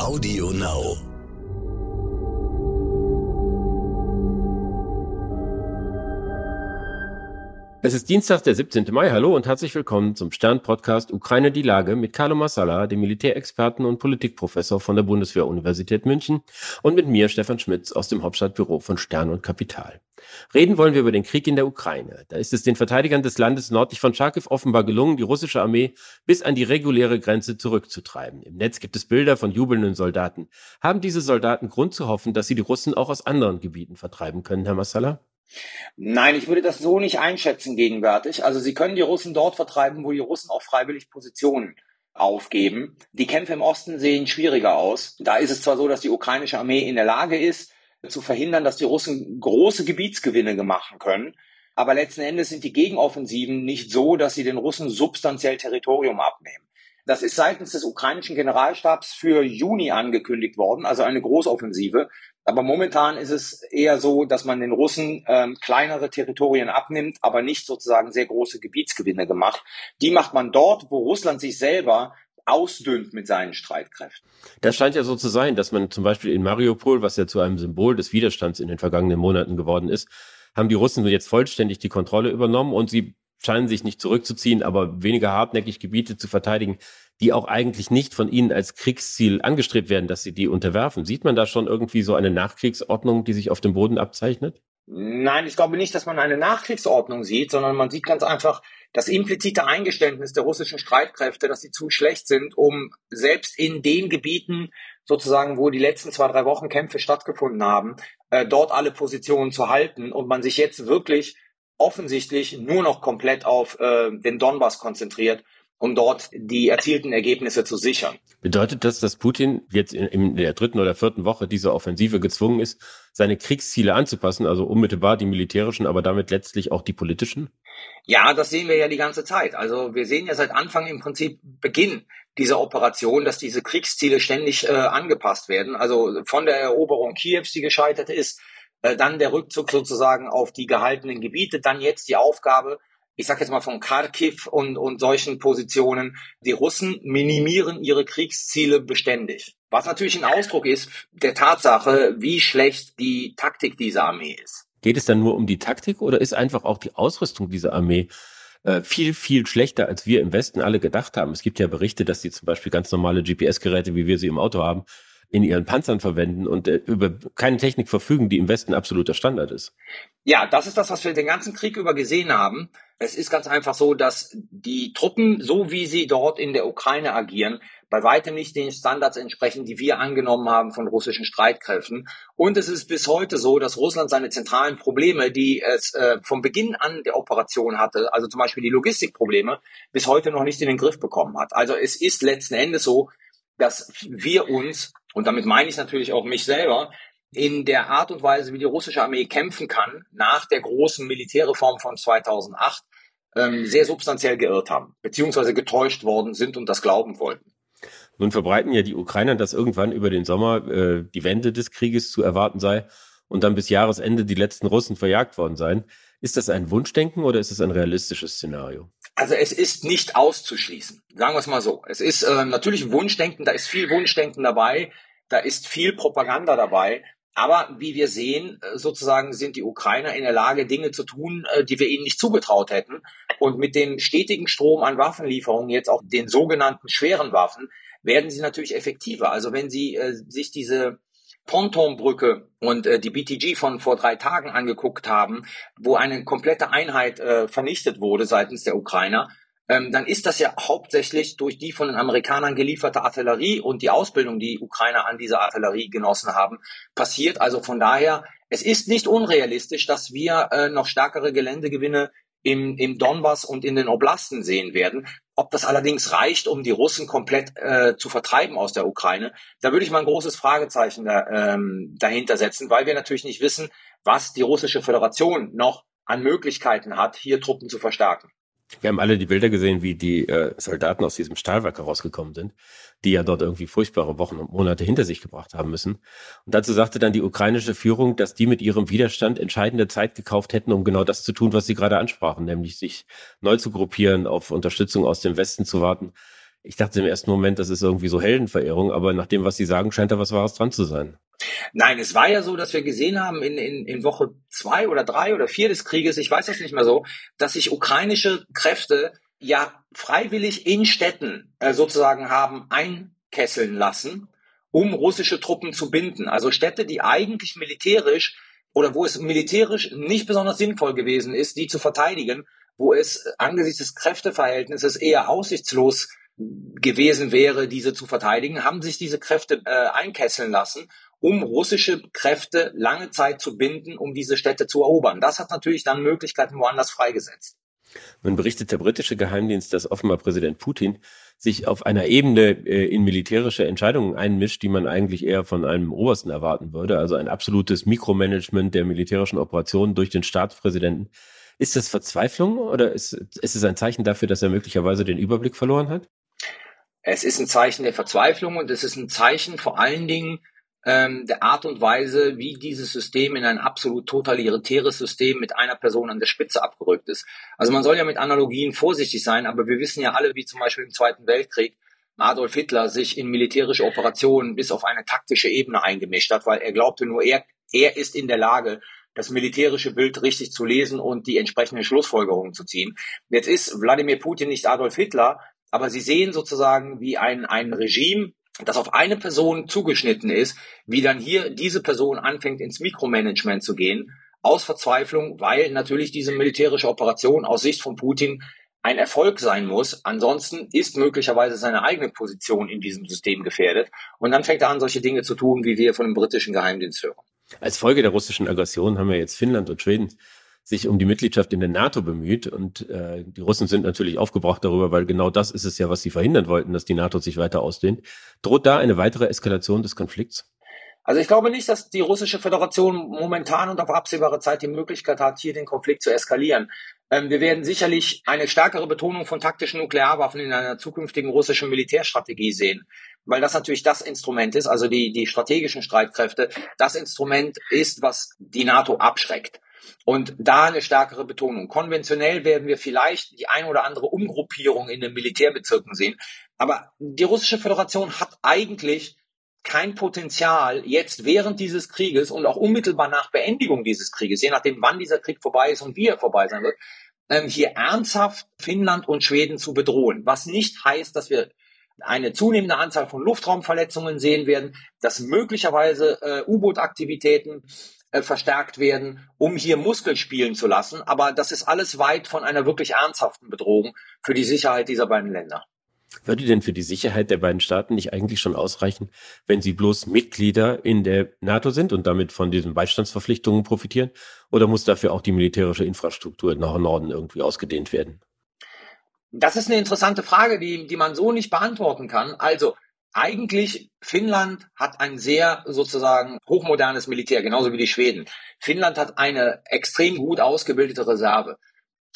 Audio Now. Es ist Dienstag, der 17. Mai. Hallo und herzlich willkommen zum Stern-Podcast Ukraine die Lage mit Carlo Massala, dem Militärexperten und Politikprofessor von der Bundeswehr-Universität München und mit mir, Stefan Schmitz, aus dem Hauptstadtbüro von Stern und Kapital. Reden wollen wir über den Krieg in der Ukraine. Da ist es den Verteidigern des Landes nördlich von Charkiw offenbar gelungen, die russische Armee bis an die reguläre Grenze zurückzutreiben. Im Netz gibt es Bilder von jubelnden Soldaten. Haben diese Soldaten Grund zu hoffen, dass sie die Russen auch aus anderen Gebieten vertreiben können, Herr Massala? Nein, ich würde das so nicht einschätzen gegenwärtig. Also Sie können die Russen dort vertreiben, wo die Russen auch freiwillig Positionen aufgeben. Die Kämpfe im Osten sehen schwieriger aus. Da ist es zwar so, dass die ukrainische Armee in der Lage ist, zu verhindern, dass die Russen große Gebietsgewinne machen können. Aber letzten Endes sind die Gegenoffensiven nicht so, dass sie den Russen substanziell Territorium abnehmen. Das ist seitens des ukrainischen Generalstabs für Juni angekündigt worden, also eine Großoffensive. Aber momentan ist es eher so, dass man den Russen ähm, kleinere Territorien abnimmt, aber nicht sozusagen sehr große Gebietsgewinne gemacht. Die macht man dort, wo Russland sich selber ausdünnt mit seinen Streitkräften. Das scheint ja so zu sein, dass man zum Beispiel in Mariupol, was ja zu einem Symbol des Widerstands in den vergangenen Monaten geworden ist, haben die Russen jetzt vollständig die Kontrolle übernommen und sie scheinen sich nicht zurückzuziehen, aber weniger hartnäckig Gebiete zu verteidigen, die auch eigentlich nicht von ihnen als Kriegsziel angestrebt werden, dass sie die unterwerfen. Sieht man da schon irgendwie so eine Nachkriegsordnung, die sich auf dem Boden abzeichnet? Nein, ich glaube nicht, dass man eine Nachkriegsordnung sieht, sondern man sieht ganz einfach das implizite Eingeständnis der russischen Streitkräfte, dass sie zu schlecht sind, um selbst in den Gebieten sozusagen, wo die letzten zwei, drei Wochen Kämpfe stattgefunden haben, äh, dort alle Positionen zu halten und man sich jetzt wirklich offensichtlich nur noch komplett auf äh, den Donbass konzentriert um dort die erzielten Ergebnisse zu sichern. Bedeutet das, dass Putin jetzt in, in, der dritten oder vierten Woche dieser Offensive gezwungen ist, seine Kriegsziele anzupassen, also unmittelbar die militärischen, aber damit letztlich auch die politischen? Ja, das sehen wir ja die ganze Zeit. Also wir sehen ja seit Anfang im Prinzip Beginn dieser Operation, dass diese Kriegsziele ständig äh, angepasst werden. Also von der Eroberung Kiews, die gescheitert ist, äh, dann der Rückzug sozusagen auf die gehaltenen Gebiete, dann jetzt die Aufgabe, ich sage jetzt mal von Kharkiv und, und solchen Positionen, die Russen minimieren ihre Kriegsziele beständig. Was natürlich ein Ausdruck ist der Tatsache, wie schlecht die Taktik dieser Armee ist. Geht es dann nur um die Taktik oder ist einfach auch die Ausrüstung dieser Armee äh, viel, viel schlechter, als wir im Westen alle gedacht haben? Es gibt ja Berichte, dass die zum Beispiel ganz normale GPS-Geräte, wie wir sie im Auto haben, in ihren Panzern verwenden und äh, über keine Technik verfügen, die im Westen absoluter Standard ist. Ja, das ist das, was wir den ganzen Krieg über gesehen haben. Es ist ganz einfach so, dass die Truppen, so wie sie dort in der Ukraine agieren, bei weitem nicht den Standards entsprechen, die wir angenommen haben von russischen Streitkräften. Und es ist bis heute so, dass Russland seine zentralen Probleme, die es äh, vom Beginn an der Operation hatte, also zum Beispiel die Logistikprobleme, bis heute noch nicht in den Griff bekommen hat. Also es ist letzten Endes so, dass wir uns und damit meine ich natürlich auch mich selber, in der Art und Weise, wie die russische Armee kämpfen kann, nach der großen Militärreform von 2008, ähm, sehr substanziell geirrt haben, beziehungsweise getäuscht worden sind und das glauben wollten. Nun verbreiten ja die Ukrainer, dass irgendwann über den Sommer äh, die Wende des Krieges zu erwarten sei und dann bis Jahresende die letzten Russen verjagt worden seien. Ist das ein Wunschdenken oder ist es ein realistisches Szenario? Also es ist nicht auszuschließen, sagen wir es mal so. Es ist äh, natürlich Wunschdenken, da ist viel Wunschdenken dabei, da ist viel Propaganda dabei. Aber wie wir sehen, äh, sozusagen sind die Ukrainer in der Lage, Dinge zu tun, äh, die wir ihnen nicht zugetraut hätten. Und mit dem stetigen Strom an Waffenlieferungen, jetzt auch den sogenannten schweren Waffen, werden sie natürlich effektiver. Also wenn Sie äh, sich diese Pontonbrücke und äh, die BTG von vor drei Tagen angeguckt haben, wo eine komplette Einheit äh, vernichtet wurde seitens der Ukrainer, ähm, dann ist das ja hauptsächlich durch die von den Amerikanern gelieferte Artillerie und die Ausbildung, die Ukrainer an dieser Artillerie genossen haben, passiert. Also von daher, es ist nicht unrealistisch, dass wir äh, noch stärkere Geländegewinne im, im Donbass und in den Oblasten sehen werden. Ob das allerdings reicht, um die Russen komplett äh, zu vertreiben aus der Ukraine, da würde ich mal ein großes Fragezeichen da, ähm, dahinter setzen, weil wir natürlich nicht wissen, was die russische Föderation noch an Möglichkeiten hat, hier Truppen zu verstärken. Wir haben alle die Bilder gesehen, wie die äh, Soldaten aus diesem Stahlwerk herausgekommen sind, die ja dort irgendwie furchtbare Wochen und Monate hinter sich gebracht haben müssen. Und dazu sagte dann die ukrainische Führung, dass die mit ihrem Widerstand entscheidende Zeit gekauft hätten, um genau das zu tun, was sie gerade ansprachen, nämlich sich neu zu gruppieren, auf Unterstützung aus dem Westen zu warten. Ich dachte im ersten Moment, das ist irgendwie so Heldenverehrung, aber nach dem, was Sie sagen, scheint da was Wahres dran zu sein. Nein, es war ja so, dass wir gesehen haben in, in, in Woche zwei oder drei oder vier des Krieges, ich weiß das nicht mehr so, dass sich ukrainische Kräfte ja freiwillig in Städten äh, sozusagen haben einkesseln lassen, um russische Truppen zu binden. Also Städte, die eigentlich militärisch oder wo es militärisch nicht besonders sinnvoll gewesen ist, die zu verteidigen, wo es angesichts des Kräfteverhältnisses eher aussichtslos gewesen wäre, diese zu verteidigen, haben sich diese Kräfte äh, einkesseln lassen, um russische Kräfte lange Zeit zu binden, um diese Städte zu erobern. Das hat natürlich dann Möglichkeiten woanders freigesetzt. Nun berichtet der britische Geheimdienst, dass offenbar Präsident Putin sich auf einer Ebene äh, in militärische Entscheidungen einmischt, die man eigentlich eher von einem Obersten erwarten würde, also ein absolutes Mikromanagement der militärischen Operationen durch den Staatspräsidenten. Ist das Verzweiflung oder ist, ist es ein Zeichen dafür, dass er möglicherweise den Überblick verloren hat? Es ist ein Zeichen der Verzweiflung und es ist ein Zeichen vor allen Dingen ähm, der Art und Weise, wie dieses System in ein absolut totalitäres System mit einer Person an der Spitze abgerückt ist. Also man soll ja mit Analogien vorsichtig sein, aber wir wissen ja alle, wie zum Beispiel im Zweiten Weltkrieg Adolf Hitler sich in militärische Operationen bis auf eine taktische Ebene eingemischt hat, weil er glaubte nur, er, er ist in der Lage, das militärische Bild richtig zu lesen und die entsprechenden Schlussfolgerungen zu ziehen. Jetzt ist Wladimir Putin nicht Adolf Hitler, aber sie sehen sozusagen, wie ein, ein Regime, das auf eine Person zugeschnitten ist, wie dann hier diese Person anfängt ins Mikromanagement zu gehen, aus Verzweiflung, weil natürlich diese militärische Operation aus Sicht von Putin ein Erfolg sein muss. Ansonsten ist möglicherweise seine eigene Position in diesem System gefährdet. Und dann fängt er an, solche Dinge zu tun, wie wir von dem britischen Geheimdienst hören. Als Folge der russischen Aggression haben wir jetzt Finnland und Schweden sich um die Mitgliedschaft in der NATO bemüht. Und äh, die Russen sind natürlich aufgebracht darüber, weil genau das ist es ja, was sie verhindern wollten, dass die NATO sich weiter ausdehnt. Droht da eine weitere Eskalation des Konflikts? Also ich glaube nicht, dass die russische Föderation momentan und auf absehbare Zeit die Möglichkeit hat, hier den Konflikt zu eskalieren. Ähm, wir werden sicherlich eine stärkere Betonung von taktischen Nuklearwaffen in einer zukünftigen russischen Militärstrategie sehen, weil das natürlich das Instrument ist, also die, die strategischen Streitkräfte, das Instrument ist, was die NATO abschreckt. Und da eine stärkere Betonung. Konventionell werden wir vielleicht die ein oder andere Umgruppierung in den Militärbezirken sehen. Aber die russische Föderation hat eigentlich kein Potenzial, jetzt während dieses Krieges und auch unmittelbar nach Beendigung dieses Krieges, je nachdem, wann dieser Krieg vorbei ist und wie er vorbei sein wird, ähm, hier ernsthaft Finnland und Schweden zu bedrohen. Was nicht heißt, dass wir eine zunehmende Anzahl von Luftraumverletzungen sehen werden, dass möglicherweise äh, U-Boot-Aktivitäten äh, verstärkt werden, um hier Muskel spielen zu lassen. Aber das ist alles weit von einer wirklich ernsthaften Bedrohung für die Sicherheit dieser beiden Länder. Würde denn für die Sicherheit der beiden Staaten nicht eigentlich schon ausreichen, wenn sie bloß Mitglieder in der NATO sind und damit von diesen Beistandsverpflichtungen profitieren? Oder muss dafür auch die militärische Infrastruktur nach Norden irgendwie ausgedehnt werden? Das ist eine interessante Frage, die, die man so nicht beantworten kann. Also eigentlich Finnland hat ein sehr sozusagen hochmodernes Militär, genauso wie die Schweden. Finnland hat eine extrem gut ausgebildete Reserve.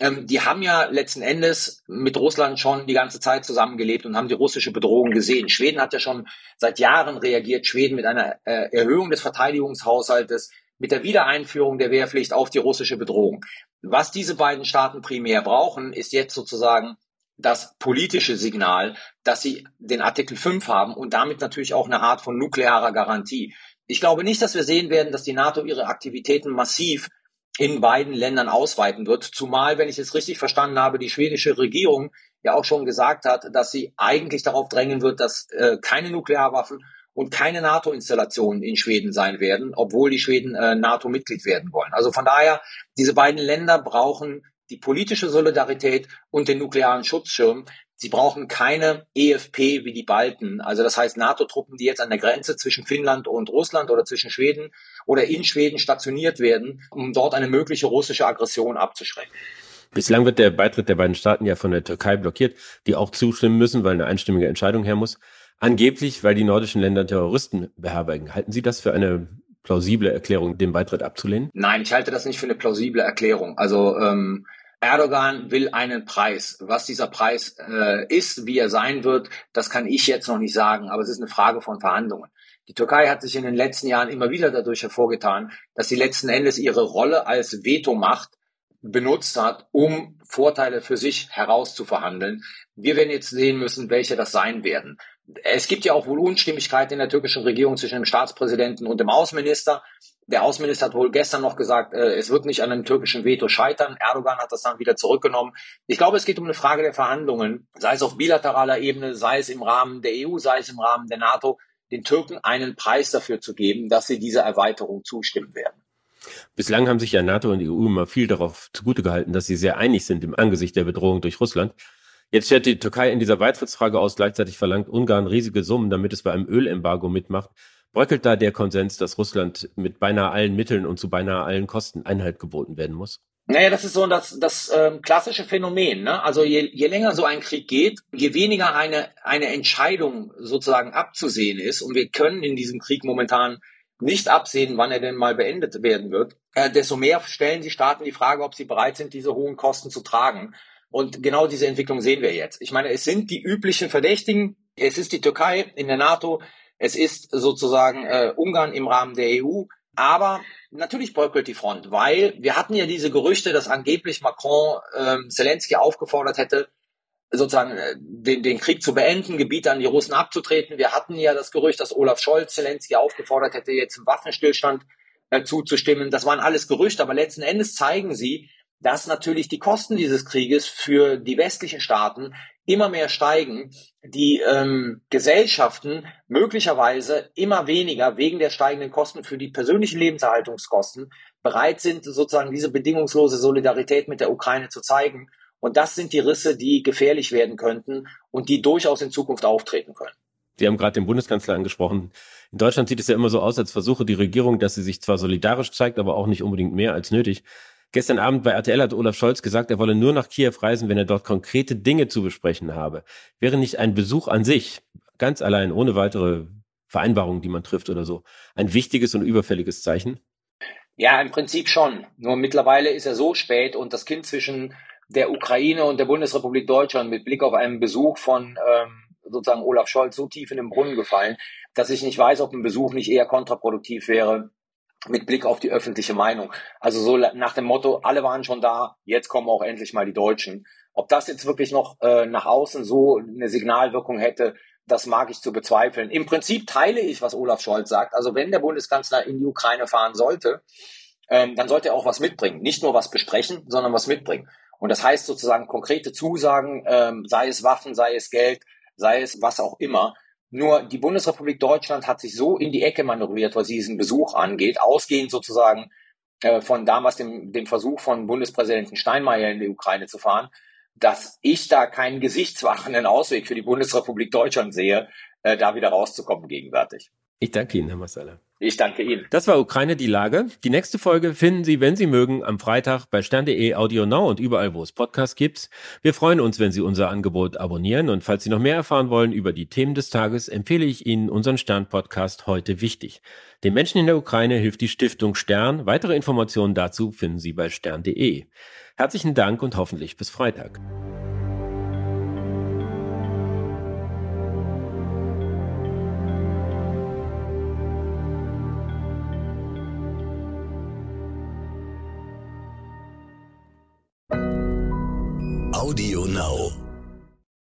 Ähm, die haben ja letzten Endes mit Russland schon die ganze Zeit zusammengelebt und haben die russische Bedrohung gesehen. Schweden hat ja schon seit Jahren reagiert. Schweden mit einer äh, Erhöhung des Verteidigungshaushaltes, mit der Wiedereinführung der Wehrpflicht auf die russische Bedrohung. Was diese beiden Staaten primär brauchen, ist jetzt sozusagen das politische Signal, dass sie den Artikel 5 haben und damit natürlich auch eine Art von nuklearer Garantie. Ich glaube nicht, dass wir sehen werden, dass die NATO ihre Aktivitäten massiv in beiden Ländern ausweiten wird, zumal, wenn ich es richtig verstanden habe, die schwedische Regierung ja auch schon gesagt hat, dass sie eigentlich darauf drängen wird, dass äh, keine Nuklearwaffen und keine NATO-Installationen in Schweden sein werden, obwohl die Schweden äh, NATO-Mitglied werden wollen. Also von daher, diese beiden Länder brauchen die politische Solidarität und den nuklearen Schutzschirm. Sie brauchen keine EFP wie die Balten, also das heißt NATO-Truppen, die jetzt an der Grenze zwischen Finnland und Russland oder zwischen Schweden oder in Schweden stationiert werden, um dort eine mögliche russische Aggression abzuschrecken. Bislang wird der Beitritt der beiden Staaten ja von der Türkei blockiert, die auch zustimmen müssen, weil eine einstimmige Entscheidung her muss. Angeblich, weil die nordischen Länder Terroristen beherbergen. Halten Sie das für eine plausible Erklärung, den Beitritt abzulehnen? Nein, ich halte das nicht für eine plausible Erklärung. Also ähm, Erdogan will einen Preis. Was dieser Preis äh, ist, wie er sein wird, das kann ich jetzt noch nicht sagen, aber es ist eine Frage von Verhandlungen. Die Türkei hat sich in den letzten Jahren immer wieder dadurch hervorgetan, dass sie letzten Endes ihre Rolle als Vetomacht benutzt hat, um Vorteile für sich herauszuverhandeln. Wir werden jetzt sehen müssen, welche das sein werden. Es gibt ja auch wohl Unstimmigkeit in der türkischen Regierung zwischen dem Staatspräsidenten und dem Außenminister. Der Außenminister hat wohl gestern noch gesagt, äh, es wird nicht an einem türkischen Veto scheitern. Erdogan hat das dann wieder zurückgenommen. Ich glaube, es geht um eine Frage der Verhandlungen, sei es auf bilateraler Ebene, sei es im Rahmen der EU, sei es im Rahmen der NATO, den Türken einen Preis dafür zu geben, dass sie dieser Erweiterung zustimmen werden. Bislang haben sich ja NATO und die EU immer viel darauf zugute gehalten, dass sie sehr einig sind im Angesicht der Bedrohung durch Russland. Jetzt stellt die Türkei in dieser Beitrittsfrage aus, gleichzeitig verlangt Ungarn riesige Summen, damit es bei einem Ölembargo mitmacht. Bröckelt da der Konsens, dass Russland mit beinahe allen Mitteln und zu beinahe allen Kosten Einhalt geboten werden muss? Naja, das ist so das, das ähm, klassische Phänomen. Ne? Also je, je länger so ein Krieg geht, je weniger eine, eine Entscheidung sozusagen abzusehen ist, und wir können in diesem Krieg momentan nicht absehen, wann er denn mal beendet werden wird, äh, desto mehr stellen die Staaten die Frage, ob sie bereit sind, diese hohen Kosten zu tragen. Und genau diese Entwicklung sehen wir jetzt. Ich meine, es sind die üblichen Verdächtigen. Es ist die Türkei in der NATO. Es ist sozusagen äh, Ungarn im Rahmen der EU. Aber natürlich bröckelt die Front, weil wir hatten ja diese Gerüchte, dass angeblich Macron ähm, Zelensky aufgefordert hätte, sozusagen äh, den, den Krieg zu beenden, Gebiete an die Russen abzutreten. Wir hatten ja das Gerücht, dass Olaf Scholz Zelensky aufgefordert hätte, jetzt im Waffenstillstand äh, zuzustimmen. Das waren alles Gerüchte, aber letzten Endes zeigen sie, dass natürlich die Kosten dieses Krieges für die westlichen Staaten immer mehr steigen, die ähm, Gesellschaften möglicherweise immer weniger wegen der steigenden Kosten für die persönlichen Lebenserhaltungskosten bereit sind, sozusagen diese bedingungslose Solidarität mit der Ukraine zu zeigen. Und das sind die Risse, die gefährlich werden könnten und die durchaus in Zukunft auftreten können. Sie haben gerade den Bundeskanzler angesprochen. In Deutschland sieht es ja immer so aus, als versuche die Regierung, dass sie sich zwar solidarisch zeigt, aber auch nicht unbedingt mehr als nötig. Gestern Abend bei RTL hat Olaf Scholz gesagt, er wolle nur nach Kiew reisen, wenn er dort konkrete Dinge zu besprechen habe. Wäre nicht ein Besuch an sich, ganz allein, ohne weitere Vereinbarungen, die man trifft oder so, ein wichtiges und überfälliges Zeichen? Ja, im Prinzip schon. Nur mittlerweile ist er so spät und das Kind zwischen der Ukraine und der Bundesrepublik Deutschland mit Blick auf einen Besuch von ähm, sozusagen Olaf Scholz so tief in den Brunnen gefallen, dass ich nicht weiß, ob ein Besuch nicht eher kontraproduktiv wäre mit Blick auf die öffentliche Meinung. Also so nach dem Motto, alle waren schon da, jetzt kommen auch endlich mal die Deutschen. Ob das jetzt wirklich noch äh, nach außen so eine Signalwirkung hätte, das mag ich zu bezweifeln. Im Prinzip teile ich, was Olaf Scholz sagt. Also wenn der Bundeskanzler in die Ukraine fahren sollte, ähm, dann sollte er auch was mitbringen. Nicht nur was besprechen, sondern was mitbringen. Und das heißt sozusagen konkrete Zusagen, ähm, sei es Waffen, sei es Geld, sei es was auch immer, nur die Bundesrepublik Deutschland hat sich so in die Ecke manövriert, was diesen Besuch angeht, ausgehend sozusagen äh, von damals dem, dem Versuch von Bundespräsidenten Steinmeier in die Ukraine zu fahren, dass ich da keinen gesichtswachenden Ausweg für die Bundesrepublik Deutschland sehe, äh, da wieder rauszukommen gegenwärtig. Ich danke Ihnen, Herr Massala. Ich danke Ihnen. Das war Ukraine die Lage. Die nächste Folge finden Sie, wenn Sie mögen, am Freitag bei stern.de Audio Now und überall, wo es Podcasts gibt. Wir freuen uns, wenn Sie unser Angebot abonnieren und falls Sie noch mehr erfahren wollen über die Themen des Tages, empfehle ich Ihnen unseren Stern-Podcast heute wichtig. Den Menschen in der Ukraine hilft die Stiftung Stern. Weitere Informationen dazu finden Sie bei stern.de. Herzlichen Dank und hoffentlich bis Freitag.